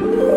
Bye.